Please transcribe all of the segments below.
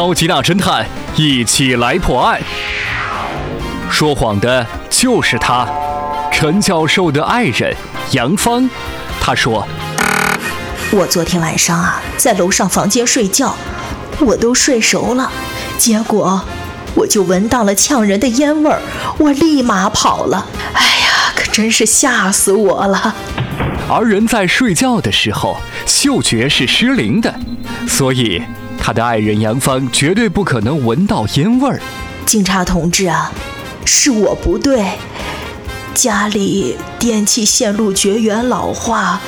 超级大侦探，一起来破案。说谎的就是他，陈教授的爱人杨芳。他说：“我昨天晚上啊，在楼上房间睡觉，我都睡熟了，结果我就闻到了呛人的烟味儿，我立马跑了。哎呀，可真是吓死我了！”而人在睡觉的时候，嗅觉是失灵的，所以他的爱人杨芳绝对不可能闻到烟味儿。警察同志啊，是我不对，家里电器线路绝缘老化，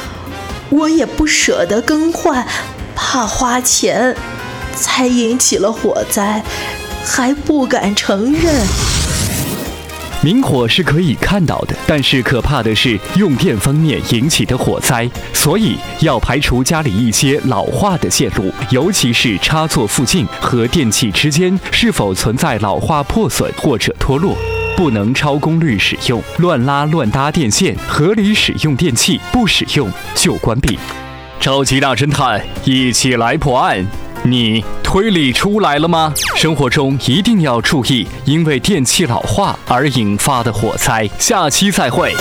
我也不舍得更换，怕花钱，才引起了火灾，还不敢承认。明火是可以看到的，但是可怕的是用电方面引起的火灾，所以要排除家里一些老化的线路，尤其是插座附近和电器之间是否存在老化破损或者脱落，不能超功率使用、乱拉乱搭电线，合理使用电器，不使用就关闭。超级大侦探，一起来破案。你推理出来了吗？生活中一定要注意，因为电器老化而引发的火灾。下期再会。